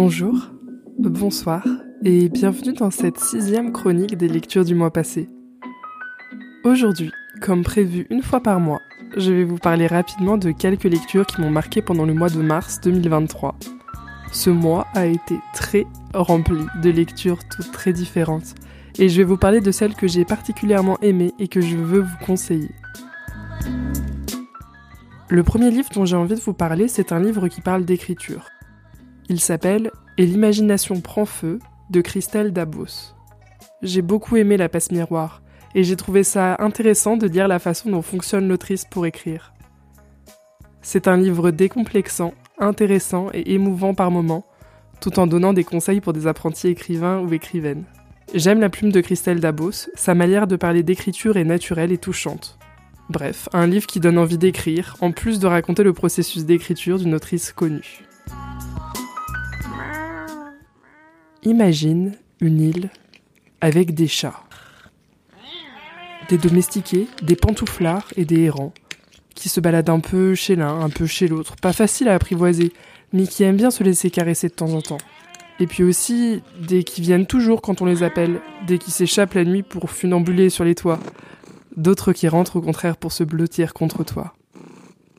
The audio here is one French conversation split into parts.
Bonjour, bonsoir et bienvenue dans cette sixième chronique des lectures du mois passé. Aujourd'hui, comme prévu une fois par mois, je vais vous parler rapidement de quelques lectures qui m'ont marqué pendant le mois de mars 2023. Ce mois a été très rempli de lectures toutes très différentes et je vais vous parler de celles que j'ai particulièrement aimées et que je veux vous conseiller. Le premier livre dont j'ai envie de vous parler, c'est un livre qui parle d'écriture. Il s'appelle Et l'imagination prend feu de Christelle Dabos. J'ai beaucoup aimé La passe miroir et j'ai trouvé ça intéressant de dire la façon dont fonctionne l'autrice pour écrire. C'est un livre décomplexant, intéressant et émouvant par moments, tout en donnant des conseils pour des apprentis écrivains ou écrivaines. J'aime la plume de Christelle Dabos, sa manière de parler d'écriture est naturelle et touchante. Bref, un livre qui donne envie d'écrire, en plus de raconter le processus d'écriture d'une autrice connue. Imagine une île avec des chats. Des domestiqués, des pantouflards et des errants, qui se baladent un peu chez l'un, un peu chez l'autre, pas facile à apprivoiser, mais qui aiment bien se laisser caresser de temps en temps. Et puis aussi des qui viennent toujours quand on les appelle, des qui s'échappent la nuit pour funambuler sur les toits, d'autres qui rentrent au contraire pour se blottir contre toi.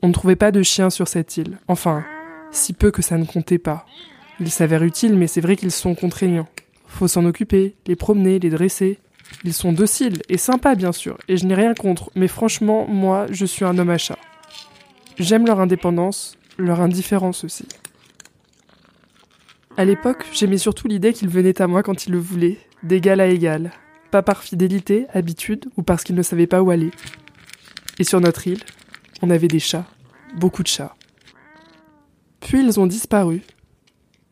On ne trouvait pas de chiens sur cette île, enfin, si peu que ça ne comptait pas. Ils s'avèrent utiles, mais c'est vrai qu'ils sont contraignants. Faut s'en occuper, les promener, les dresser. Ils sont dociles et sympas bien sûr, et je n'ai rien contre, mais franchement, moi, je suis un homme à chat. J'aime leur indépendance, leur indifférence aussi. À l'époque, j'aimais surtout l'idée qu'ils venaient à moi quand ils le voulaient, d'égal à égal, pas par fidélité, habitude ou parce qu'ils ne savaient pas où aller. Et sur notre île, on avait des chats, beaucoup de chats. Puis ils ont disparu,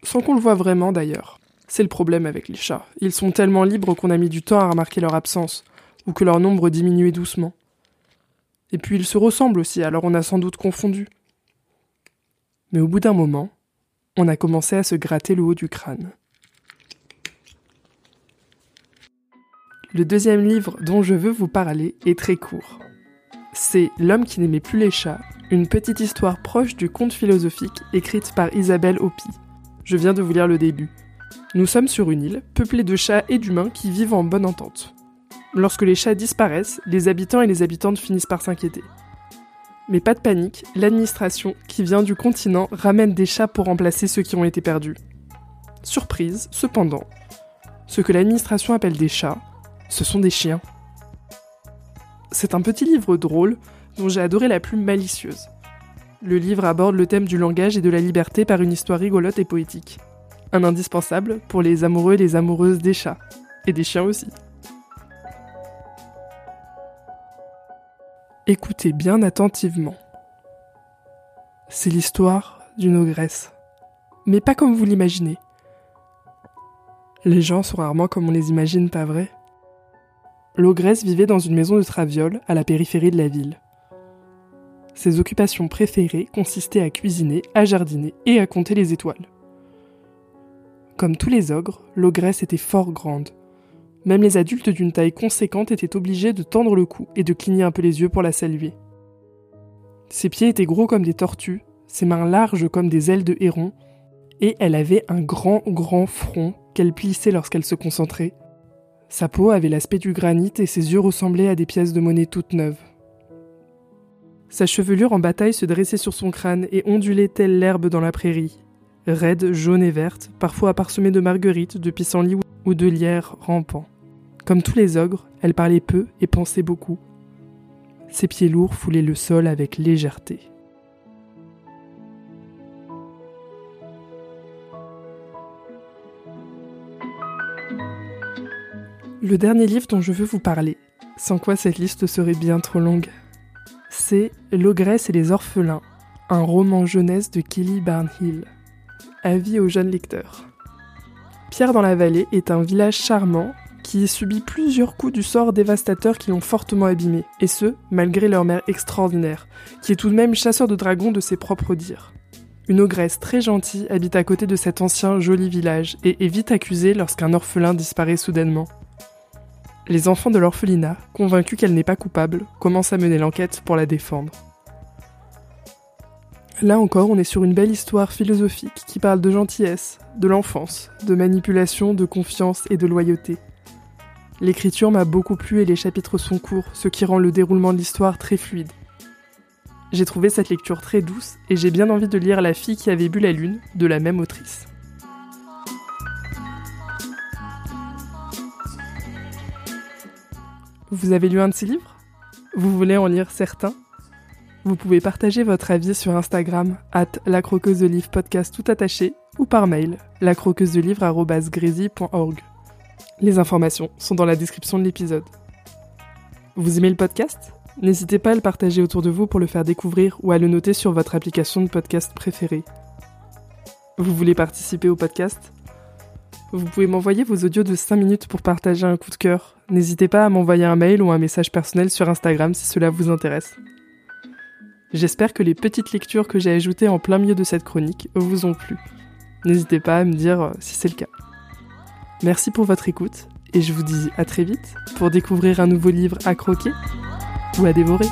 sans qu'on le voie vraiment d'ailleurs. C'est le problème avec les chats. Ils sont tellement libres qu'on a mis du temps à remarquer leur absence, ou que leur nombre diminuait doucement. Et puis ils se ressemblent aussi, alors on a sans doute confondu. Mais au bout d'un moment, on a commencé à se gratter le haut du crâne. Le deuxième livre dont je veux vous parler est très court. C'est L'homme qui n'aimait plus les chats, une petite histoire proche du conte philosophique écrite par Isabelle Hopi. Je viens de vous lire le début. Nous sommes sur une île, peuplée de chats et d'humains qui vivent en bonne entente. Lorsque les chats disparaissent, les habitants et les habitantes finissent par s'inquiéter. Mais pas de panique, l'administration, qui vient du continent, ramène des chats pour remplacer ceux qui ont été perdus. Surprise, cependant, ce que l'administration appelle des chats ce sont des chiens. C'est un petit livre drôle dont j'ai adoré la plume malicieuse. Le livre aborde le thème du langage et de la liberté par une histoire rigolote et poétique. Un indispensable pour les amoureux et les amoureuses des chats. Et des chiens aussi. Écoutez bien attentivement. C'est l'histoire d'une ogresse. Mais pas comme vous l'imaginez. Les gens sont rarement comme on les imagine, pas vrai? L'ogresse vivait dans une maison de Traviole à la périphérie de la ville. Ses occupations préférées consistaient à cuisiner, à jardiner et à compter les étoiles. Comme tous les ogres, l'ogresse était fort grande. Même les adultes d'une taille conséquente étaient obligés de tendre le cou et de cligner un peu les yeux pour la saluer. Ses pieds étaient gros comme des tortues, ses mains larges comme des ailes de héron, et elle avait un grand grand front qu'elle plissait lorsqu'elle se concentrait, sa peau avait l'aspect du granit et ses yeux ressemblaient à des pièces de monnaie toutes neuves. Sa chevelure en bataille se dressait sur son crâne et ondulait telle l'herbe dans la prairie, raide, jaune et verte, parfois parsemée de marguerites, de pissenlits ou de lierres rampants. Comme tous les ogres, elle parlait peu et pensait beaucoup. Ses pieds lourds foulaient le sol avec légèreté. Le dernier livre dont je veux vous parler, sans quoi cette liste serait bien trop longue, c'est L'ogresse et les orphelins, un roman jeunesse de Kelly Barnhill. Avis aux jeunes lecteurs. Pierre dans la vallée est un village charmant qui subit plusieurs coups du sort dévastateur qui l'ont fortement abîmé, et ce, malgré leur mère extraordinaire, qui est tout de même chasseur de dragons de ses propres dires. Une ogresse très gentille habite à côté de cet ancien joli village et est vite accusée lorsqu'un orphelin disparaît soudainement. Les enfants de l'orphelinat, convaincus qu'elle n'est pas coupable, commencent à mener l'enquête pour la défendre. Là encore, on est sur une belle histoire philosophique qui parle de gentillesse, de l'enfance, de manipulation, de confiance et de loyauté. L'écriture m'a beaucoup plu et les chapitres sont courts, ce qui rend le déroulement de l'histoire très fluide. J'ai trouvé cette lecture très douce et j'ai bien envie de lire La fille qui avait bu la lune de la même autrice. Vous avez lu un de ces livres? Vous voulez en lire certains? Vous pouvez partager votre avis sur Instagram, at la croqueuse de livre podcast tout attaché, ou par mail, lacroqueuse de livre Les informations sont dans la description de l'épisode. Vous aimez le podcast? N'hésitez pas à le partager autour de vous pour le faire découvrir ou à le noter sur votre application de podcast préférée. Vous voulez participer au podcast? Vous pouvez m'envoyer vos audios de 5 minutes pour partager un coup de cœur. N'hésitez pas à m'envoyer un mail ou un message personnel sur Instagram si cela vous intéresse. J'espère que les petites lectures que j'ai ajoutées en plein milieu de cette chronique vous ont plu. N'hésitez pas à me dire euh, si c'est le cas. Merci pour votre écoute et je vous dis à très vite pour découvrir un nouveau livre à croquer ou à dévorer.